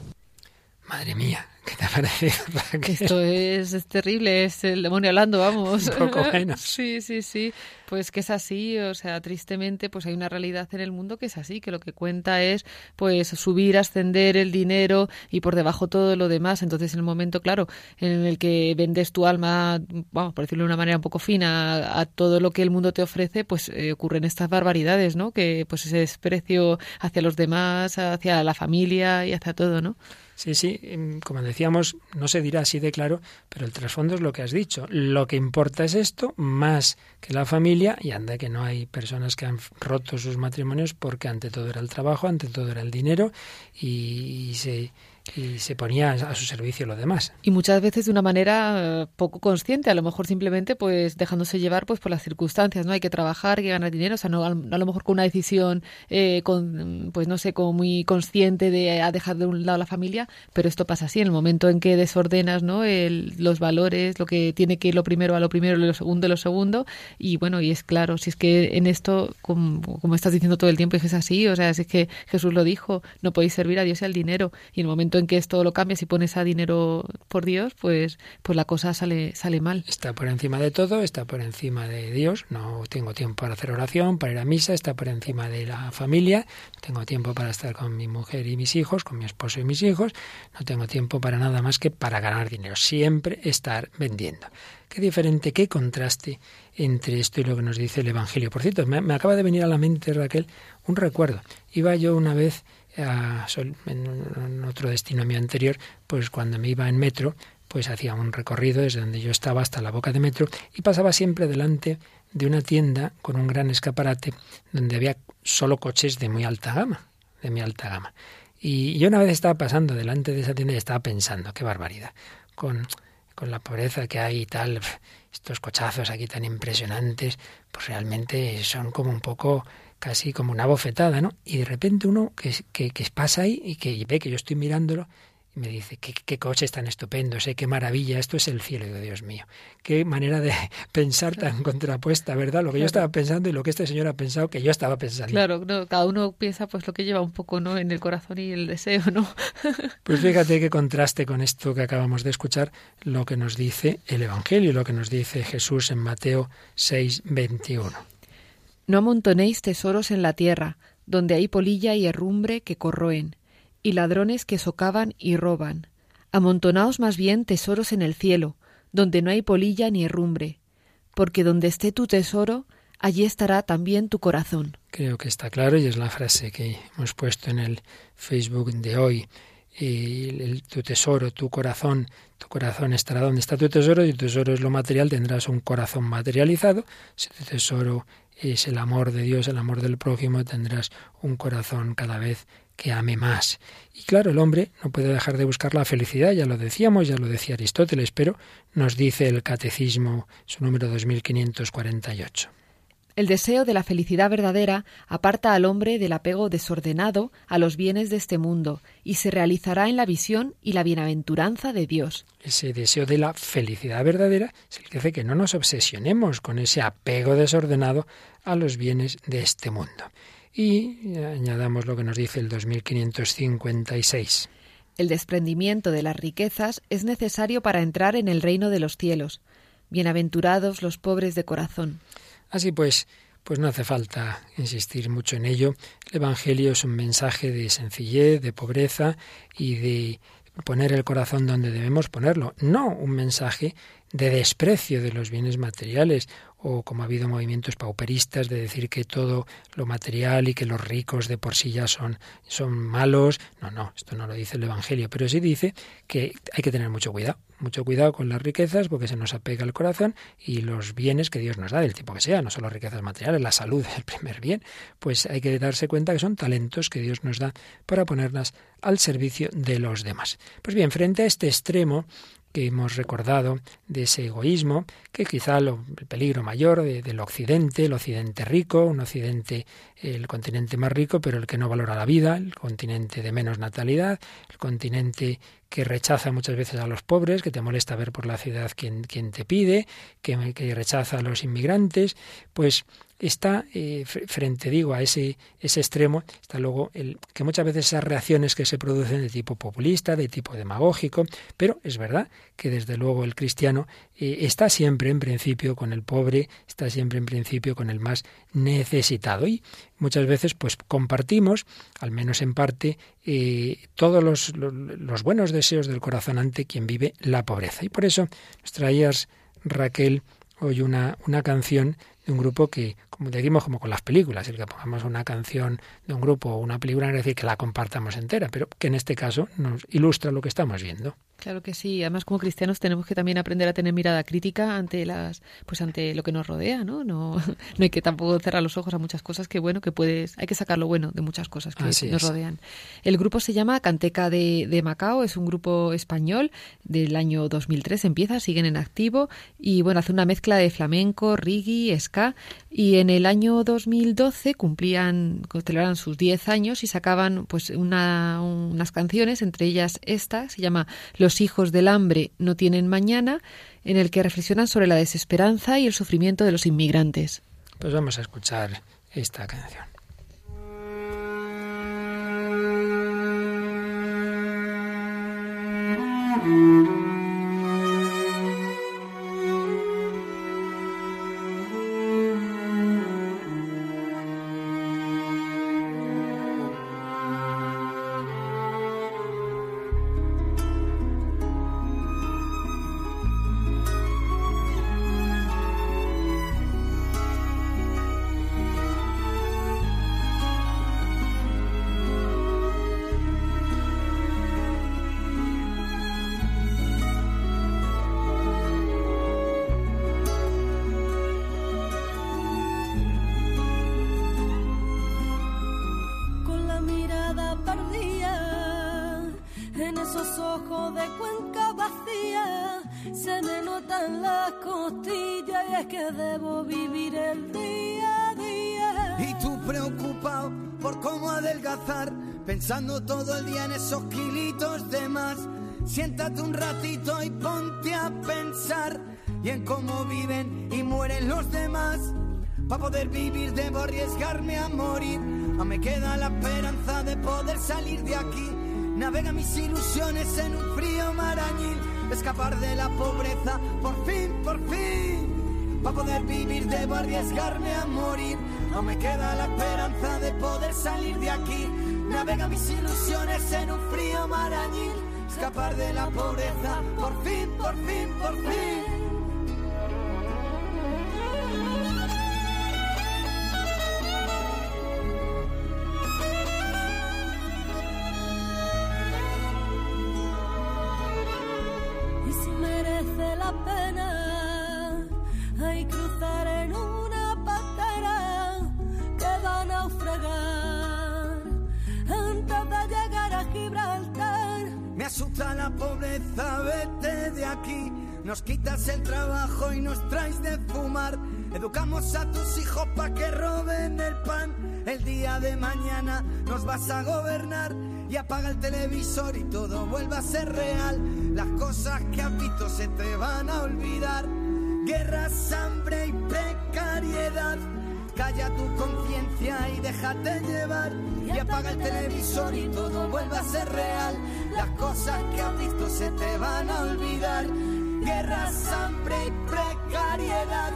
Madre mía, ¿Qué te parece? Esto es, es, terrible, es el demonio hablando, vamos. Un poco menos. sí, sí, sí. Pues que es así, o sea, tristemente, pues hay una realidad en el mundo que es así, que lo que cuenta es, pues, subir, ascender el dinero y por debajo todo lo demás. Entonces, en el momento, claro, en el que vendes tu alma, vamos, por decirlo de una manera un poco fina, a, todo lo que el mundo te ofrece, pues eh, ocurren estas barbaridades, ¿no? Que, pues, ese desprecio hacia los demás, hacia la familia y hacia todo, ¿no? Sí, sí, em, como decíamos, no se dirá así de claro, pero el trasfondo es lo que has dicho. Lo que importa es esto más que la familia y anda que no hay personas que han roto sus matrimonios porque ante todo era el trabajo, ante todo era el dinero y, se y se ponía a su servicio lo demás. Y muchas veces de una manera eh, poco consciente, a lo mejor simplemente pues dejándose llevar pues por las circunstancias, ¿no? Hay que trabajar, hay que ganar dinero, o sea, no, a, lo mejor con una decisión eh, con, pues no sé, como muy consciente de a dejar de un lado la familia, pero esto pasa así, en el momento en que desordenas, ¿no? El, los valores, lo que tiene que ir lo primero a lo primero, lo segundo a lo segundo, y bueno, y es claro, si es que en esto, como, como estás diciendo todo el tiempo, es así, o sea, es que Jesús lo dijo, no podéis servir a Dios y al dinero, y en el momento en que esto lo cambias y pones a dinero por Dios, pues, pues la cosa sale, sale mal. Está por encima de todo, está por encima de Dios, no tengo tiempo para hacer oración, para ir a misa, está por encima de la familia, tengo tiempo para estar con mi mujer y mis hijos, con mi esposo y mis hijos, no tengo tiempo para nada más que para ganar dinero, siempre estar vendiendo. Qué diferente, qué contraste entre esto y lo que nos dice el Evangelio. Por cierto, me, me acaba de venir a la mente, Raquel, un recuerdo. Iba yo una vez en otro destino mío anterior, pues cuando me iba en metro, pues hacía un recorrido desde donde yo estaba hasta la boca de metro y pasaba siempre delante de una tienda con un gran escaparate donde había solo coches de muy alta gama, de muy alta gama. Y yo una vez estaba pasando delante de esa tienda y estaba pensando, qué barbaridad, con, con la pobreza que hay y tal, estos cochazos aquí tan impresionantes, pues realmente son como un poco casi como una bofetada, ¿no? Y de repente uno que, que, que pasa ahí y que ve que yo estoy mirándolo y me dice, qué, qué coches tan estupendos, ¿eh? qué maravilla, esto es el cielo, de Dios mío. Qué manera de pensar tan contrapuesta, ¿verdad? Lo que yo estaba pensando y lo que este señor ha pensado que yo estaba pensando. Claro, cada uno piensa pues lo que lleva un poco, ¿no? En el corazón y el deseo, ¿no? pues fíjate qué contraste con esto que acabamos de escuchar, lo que nos dice el Evangelio, lo que nos dice Jesús en Mateo 6, 21. No amontonéis tesoros en la tierra, donde hay polilla y herrumbre que corroen, y ladrones que socavan y roban. Amontonaos más bien tesoros en el cielo, donde no hay polilla ni herrumbre, porque donde esté tu tesoro, allí estará también tu corazón. Creo que está claro y es la frase que hemos puesto en el Facebook de hoy. Y tu tesoro, tu corazón, tu corazón estará donde está tu tesoro y tu tesoro es lo material, tendrás un corazón materializado. Si tu tesoro es el amor de Dios, el amor del prójimo, tendrás un corazón cada vez que ame más. Y claro, el hombre no puede dejar de buscar la felicidad, ya lo decíamos, ya lo decía Aristóteles, pero nos dice el Catecismo, su número 2548. El deseo de la felicidad verdadera aparta al hombre del apego desordenado a los bienes de este mundo y se realizará en la visión y la bienaventuranza de Dios. Ese deseo de la felicidad verdadera es el que hace que no nos obsesionemos con ese apego desordenado a los bienes de este mundo. Y añadamos lo que nos dice el 2556. El desprendimiento de las riquezas es necesario para entrar en el reino de los cielos. Bienaventurados los pobres de corazón. Así pues, pues no hace falta insistir mucho en ello. El Evangelio es un mensaje de sencillez, de pobreza y de poner el corazón donde debemos ponerlo, no un mensaje de desprecio de los bienes materiales o como ha habido movimientos pauperistas de decir que todo lo material y que los ricos de por sí ya son, son malos. No, no, esto no lo dice el Evangelio, pero sí dice que hay que tener mucho cuidado, mucho cuidado con las riquezas porque se nos apega el corazón y los bienes que Dios nos da, del tipo que sea, no solo riquezas materiales, la salud es el primer bien, pues hay que darse cuenta que son talentos que Dios nos da para ponerlas al servicio de los demás. Pues bien, frente a este extremo, que hemos recordado de ese egoísmo, que quizá lo, el peligro mayor del occidente, el occidente rico, un occidente, el continente más rico, pero el que no valora la vida, el continente de menos natalidad, el continente que rechaza muchas veces a los pobres, que te molesta ver por la ciudad quien, te pide, que, que rechaza a los inmigrantes, pues está eh, frente, digo, a ese, ese extremo, está luego el que muchas veces esas reacciones que se producen de tipo populista, de tipo demagógico, pero es verdad que desde luego el cristiano eh, está siempre en principio con el pobre, está siempre en principio con el más necesitado y muchas veces pues compartimos, al menos en parte, eh, todos los, los, buenos deseos del corazón ante quien vive la pobreza. Y por eso nos traías, Raquel, hoy una, una canción de un grupo que, como decimos, como con las películas, el que pongamos una canción de un grupo o una película no quiere decir que la compartamos entera, pero que en este caso nos ilustra lo que estamos viendo. Claro que sí. Además, como cristianos tenemos que también aprender a tener mirada crítica ante las, pues ante lo que nos rodea, ¿no? No, no hay que tampoco cerrar los ojos a muchas cosas que bueno que puedes, hay que sacar lo bueno de muchas cosas que nos rodean. El grupo se llama Canteca de, de, Macao, es un grupo español del año 2003. Empieza, siguen en activo y bueno hace una mezcla de flamenco, reggae, ska y en el año 2012 cumplían, celebraban sus 10 años y sacaban pues una, unas canciones, entre ellas esta, se llama Los hijos del hambre no tienen mañana, en el que reflexionan sobre la desesperanza y el sufrimiento de los inmigrantes. Pues vamos a escuchar esta canción. poder vivir debo arriesgarme a morir. Aún me queda la esperanza de poder salir de aquí. Navega mis ilusiones en un frío marañil. Escapar de la pobreza, por fin, por fin, por fin. Nos quitas el trabajo y nos traes de fumar. Educamos a tus hijos pa' que roben el pan. El día de mañana nos vas a gobernar. Y apaga el televisor y todo vuelva a ser real. Las cosas que has visto se te van a olvidar. Guerras, hambre y precariedad. Calla tu conciencia y déjate llevar. Y apaga el televisor y todo vuelva a ser real. Las cosas que has visto se te van a olvidar guerra, hambre y precariedad.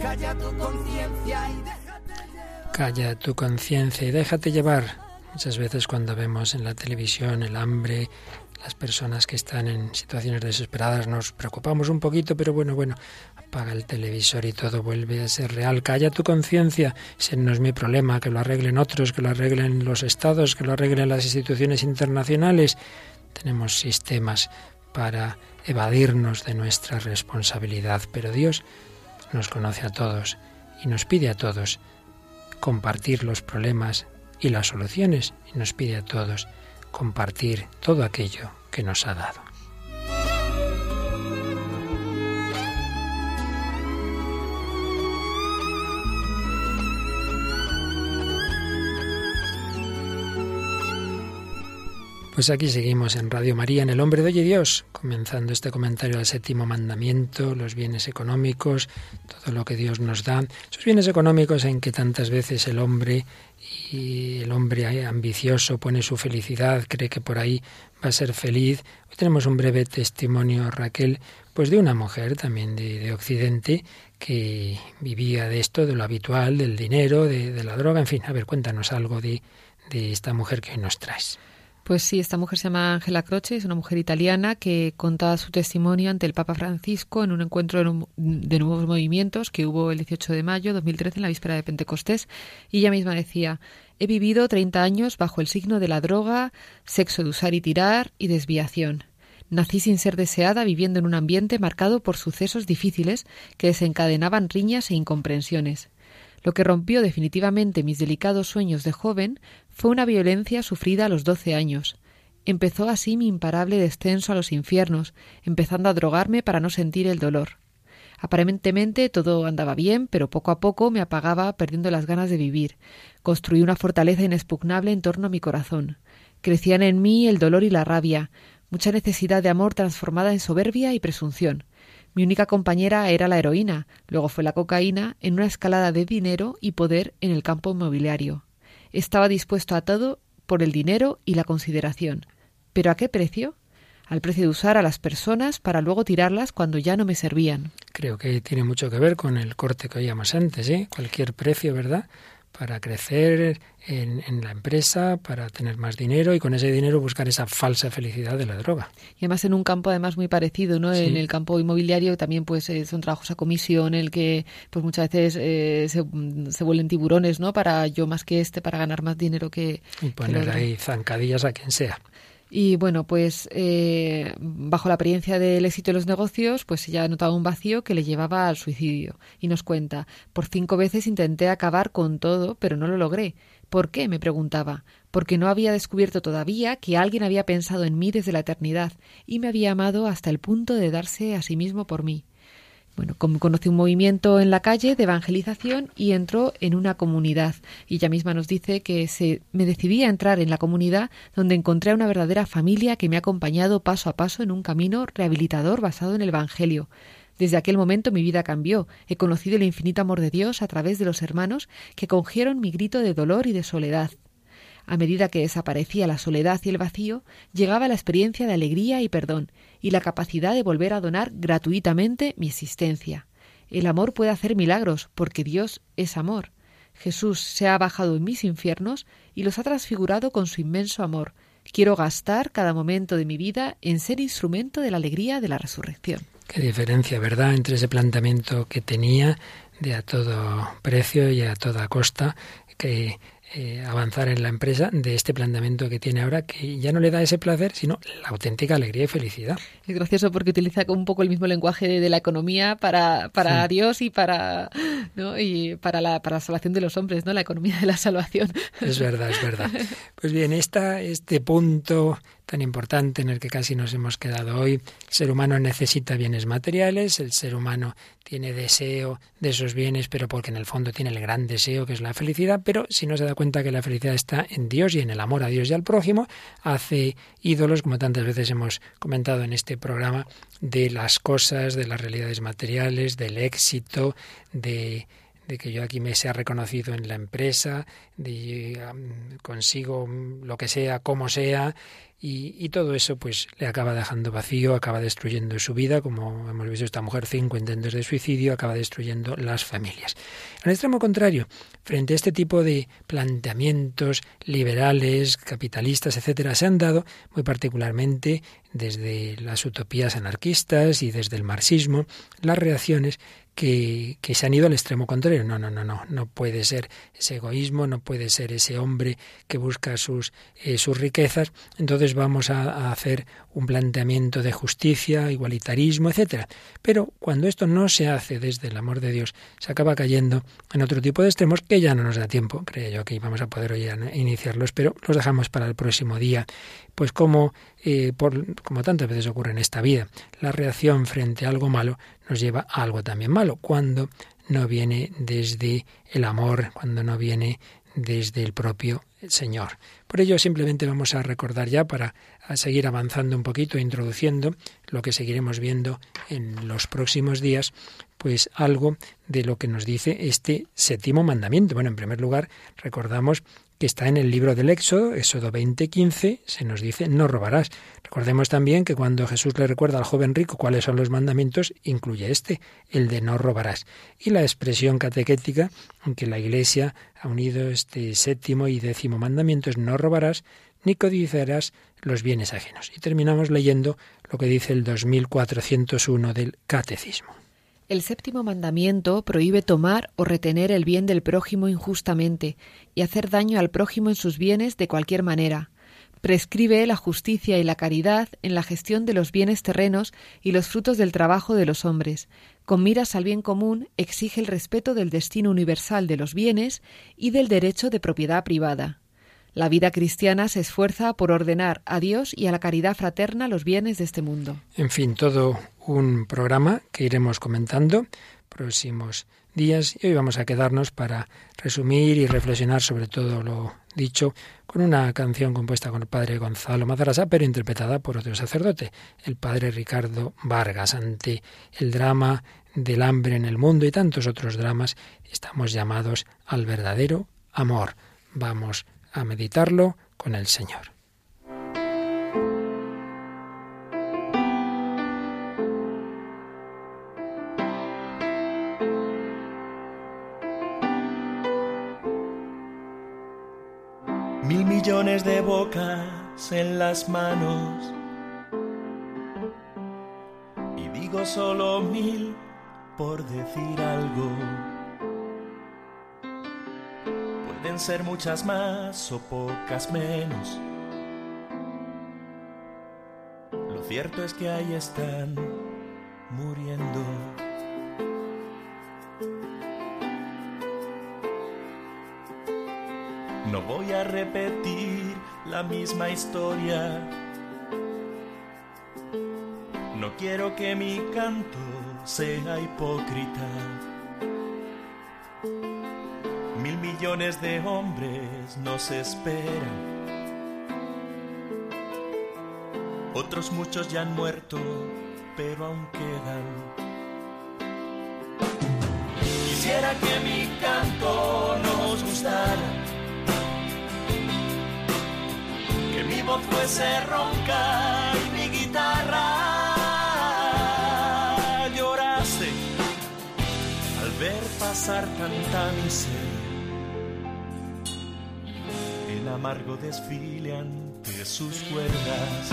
Calla tu conciencia y déjate llevar. Calla tu conciencia y déjate llevar. Muchas veces cuando vemos en la televisión el hambre, las personas que están en situaciones desesperadas nos preocupamos un poquito, pero bueno, bueno, apaga el televisor y todo vuelve a ser real. Calla tu conciencia, ese no es mi problema, que lo arreglen otros, que lo arreglen los estados, que lo arreglen las instituciones internacionales. Tenemos sistemas para evadirnos de nuestra responsabilidad, pero Dios nos conoce a todos y nos pide a todos compartir los problemas y las soluciones y nos pide a todos compartir todo aquello que nos ha dado. Pues aquí seguimos en Radio María, en El Hombre de Hoy y Dios, comenzando este comentario al séptimo mandamiento, los bienes económicos, todo lo que Dios nos da, esos bienes económicos en que tantas veces el hombre y el hombre ambicioso pone su felicidad, cree que por ahí va a ser feliz. Hoy tenemos un breve testimonio, Raquel, pues de una mujer también de, Occidente que vivía de esto, de lo habitual, del dinero, de, de, la droga, en fin, a ver, cuéntanos algo de, de esta mujer que hoy nos traes. Pues sí, esta mujer se llama Angela Croce, es una mujer italiana que contaba su testimonio ante el Papa Francisco en un encuentro de nuevos movimientos que hubo el 18 de mayo de 2013 en la víspera de Pentecostés. Y ella misma decía, he vivido 30 años bajo el signo de la droga, sexo de usar y tirar y desviación. Nací sin ser deseada, viviendo en un ambiente marcado por sucesos difíciles que desencadenaban riñas e incomprensiones. Lo que rompió definitivamente mis delicados sueños de joven fue una violencia sufrida a los doce años. Empezó así mi imparable descenso a los infiernos, empezando a drogarme para no sentir el dolor. Aparentemente todo andaba bien, pero poco a poco me apagaba perdiendo las ganas de vivir. Construí una fortaleza inexpugnable en torno a mi corazón. Crecían en mí el dolor y la rabia, mucha necesidad de amor transformada en soberbia y presunción. Mi única compañera era la heroína, luego fue la cocaína, en una escalada de dinero y poder en el campo inmobiliario. Estaba dispuesto a todo por el dinero y la consideración. ¿Pero a qué precio? Al precio de usar a las personas para luego tirarlas cuando ya no me servían. Creo que tiene mucho que ver con el corte que oíamos antes, ¿eh? Cualquier precio, ¿verdad? Para crecer en, la empresa, para tener más dinero y con ese dinero buscar esa falsa felicidad de la droga. Y además en un campo además muy parecido, ¿no? En el campo inmobiliario también pues son trabajos a comisión en el que pues muchas veces eh, se, se, vuelven tiburones, ¿no? Para yo más que este, para ganar más dinero que... Y poner ahí zancadillas a quien sea. Y bueno, pues eh, bajo la apariencia del éxito de los negocios, pues ella notaba un vacío que le llevaba al suicidio. Y nos cuenta, por cinco veces intenté acabar con todo, pero no lo logré. ¿Por qué? me preguntaba. Porque no había descubierto todavía que alguien había pensado en mí desde la eternidad y me había amado hasta el punto de darse a sí mismo por mí. Bueno, un movimiento en la calle de evangelización y entró en una comunidad. Y ella misma nos dice que se, me decidí a entrar en la comunidad donde encontré una verdadera familia que me ha acompañado paso a paso en un camino rehabilitador basado en el Evangelio. Desde aquel momento mi vida cambió. He conocido el infinito amor de Dios a través de los hermanos que congieron mi grito de dolor y de soledad. A medida que desaparecía la soledad y el vacío, llegaba la experiencia de alegría y perdón, y la capacidad de volver a donar gratuitamente mi existencia. El amor puede hacer milagros, porque Dios es amor. Jesús se ha bajado en mis infiernos y los ha transfigurado con su inmenso amor. Quiero gastar cada momento de mi vida en ser instrumento de la alegría de la resurrección. Qué diferencia, ¿verdad?, entre ese planteamiento que tenía de a todo precio y a toda costa, que eh, avanzar en la empresa de este planteamiento que tiene ahora, que ya no le da ese placer, sino la auténtica alegría y felicidad. Es gracioso porque utiliza un poco el mismo lenguaje de, la economía para, para Dios y para ¿no? y para la, para la salvación de los hombres, ¿no? La economía de la salvación. Es verdad, es verdad. Pues bien, esta, este punto tan importante en el que casi nos hemos quedado hoy. El ser humano necesita bienes materiales, el ser humano tiene deseo de esos bienes, pero porque en el fondo tiene el gran deseo que es la felicidad, pero si no se da cuenta que la felicidad está en Dios y en el amor a Dios y al prójimo, hace ídolos, como tantas veces hemos comentado en este programa, de las cosas, de las realidades materiales, del éxito, de de que yo aquí me sea reconocido en la empresa, de consigo lo que sea, como sea, y, todo eso pues le acaba dejando vacío, acaba destruyendo su vida, como hemos visto esta mujer, cinco intentos de suicidio, acaba destruyendo las familias. Al extremo contrario, frente a este tipo de planteamientos liberales, capitalistas, etcétera, se han dado muy particularmente desde las utopías anarquistas y desde el marxismo las reacciones que, se han ido al extremo contrario. No, no, no, no. No puede ser ese egoísmo, no puede ser ese hombre que busca sus, eh, sus riquezas. Entonces vamos a, hacer un planteamiento de justicia, igualitarismo, etcétera. Pero cuando esto no se hace desde el amor de Dios, se acaba cayendo en otro tipo de extremos que ya no nos da tiempo. Creo yo que vamos a poder hoy iniciarlos, pero los dejamos para el próximo día. Pues como, eh, como tantas veces ocurre en esta vida, la reacción frente a algo malo nos lleva a algo también malo, cuando no viene desde el amor, cuando no viene desde el propio Señor. Por ello simplemente vamos a recordar ya para seguir avanzando un poquito, introduciendo lo que seguiremos viendo en los próximos días, pues algo de lo que nos dice este séptimo mandamiento. Bueno, en primer lugar, recordamos que está en el libro del Éxodo, Éxodo 20:15, se nos dice no robarás. Recordemos también que cuando Jesús le recuerda al joven rico cuáles son los mandamientos, incluye este, el de no robarás. Y la expresión catequética en que la Iglesia ha unido este séptimo y décimo mandamiento es no robarás ni codiciarás los bienes ajenos. Y terminamos leyendo lo que dice el 2401 del Catecismo. El séptimo mandamiento prohíbe tomar o retener el bien del prójimo injustamente y hacer daño al prójimo en sus bienes de cualquier manera. Prescribe la justicia y la caridad en la gestión de los bienes terrenos y los frutos del trabajo de los hombres. Con miras al bien común, exige el respeto del destino universal de los bienes y del derecho de propiedad privada. La vida cristiana se esfuerza por ordenar a Dios y a la caridad fraterna los bienes de este mundo. En fin, todo un programa que iremos comentando próximos días y hoy vamos a quedarnos para resumir y reflexionar sobre todo lo dicho con una canción compuesta con el padre Gonzalo Mazarasa, pero interpretada por otro sacerdote, el padre Ricardo Vargas. Ante el drama del hambre en el mundo y tantos otros dramas, estamos llamados al verdadero amor. Vamos a meditarlo con el Señor. Mil millones de bocas en las manos y digo solo mil por decir algo Pueden ser muchas más o pocas menos. Lo cierto es que ahí están muriendo. No voy a repetir la misma historia. No quiero que mi canto sea hipócrita millones de hombres nos esperan. Otros muchos ya han muerto, pero aún quedan. Quisiera que mi canto nos gustara, que mi voz fuese ronca y mi guitarra llorase al ver pasar tanta miseria amargo desfile ante sus cuerdas.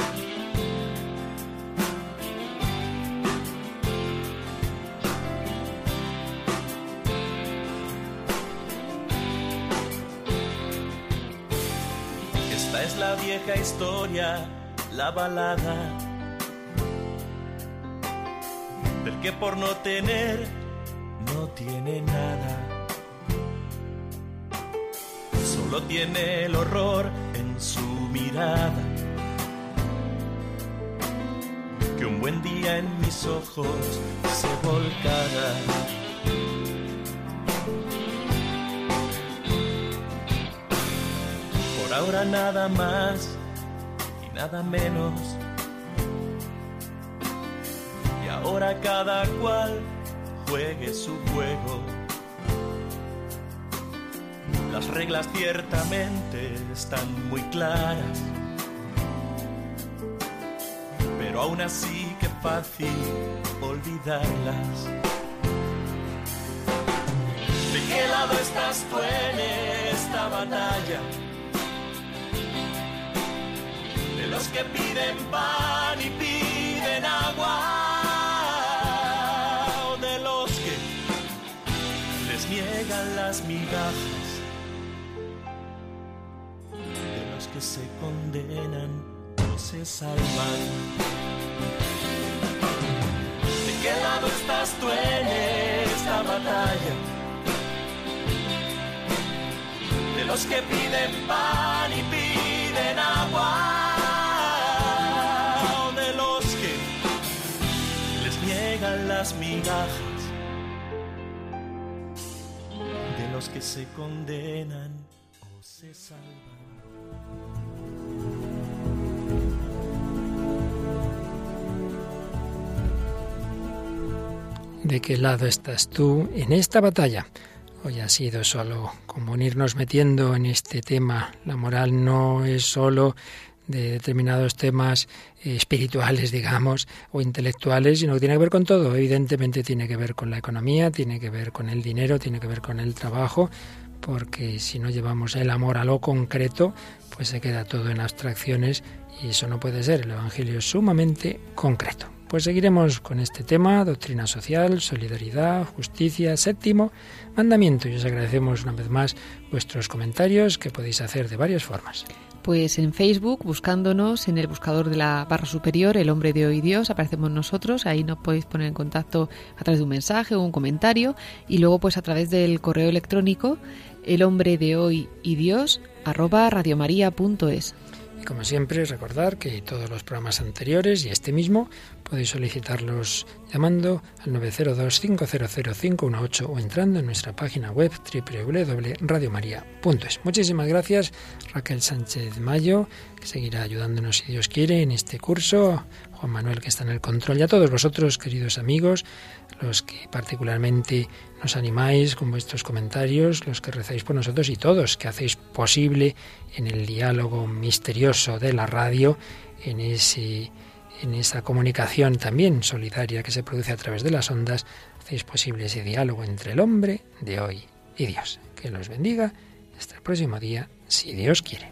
Esta es la vieja historia, la balada del que por no tener no tiene nada solo tiene el horror en su mirada. Que un buen día en mis ojos se volcara. Por ahora nada más y nada menos. Y ahora cada cual juegue su juego las reglas ciertamente están muy claras, pero aún así que fácil olvidarlas. ¿De qué lado estás tú en esta batalla? De los que piden pan y piden agua, o de los que les niegan las migajas que se condenan o se salvan. ¿De qué lado estás tú en esta batalla? De los que piden pan y piden agua, o de los que les niegan las migajas, de los que se condenan se salvan. ¿De qué lado estás tú en esta batalla? Hoy ha sido solo como irnos metiendo en este tema. La moral no es solo de determinados temas espirituales, digamos, o intelectuales, sino que tiene que ver con todo. Evidentemente tiene que ver con la economía, tiene que ver con el dinero, tiene que ver con el trabajo, porque si no llevamos el amor a lo concreto, pues se queda todo en abstracciones y eso no puede ser. El Evangelio es sumamente concreto. Pues seguiremos con este tema, doctrina social, solidaridad, justicia, séptimo mandamiento. Y os agradecemos una vez más vuestros comentarios que podéis hacer de varias formas. Pues en Facebook, buscándonos en el buscador de la barra superior, El hombre de hoy Dios, aparecemos nosotros, ahí nos podéis poner en contacto a través de un mensaje o un comentario y luego pues a través del correo electrónico el hombre de hoy y Dios arroba radiomaria.es. Y como siempre, recordar que todos los programas anteriores y este mismo podéis solicitarlos llamando al 902-500-518 o entrando en nuestra página web www.radiomaria.es. Muchísimas gracias Raquel Sánchez Mayo, que seguirá ayudándonos si Dios quiere en este curso, Manuel que está en el control y a todos vosotros, queridos amigos, los que particularmente nos animáis con vuestros comentarios, los que rezáis por nosotros y todos que hacéis posible en el diálogo misterioso de la radio, en ese en esa comunicación también solidaria que se produce a través de las ondas, hacéis posible ese diálogo entre el hombre de hoy y Dios. Que los bendiga. Hasta el próximo día, si Dios quiere.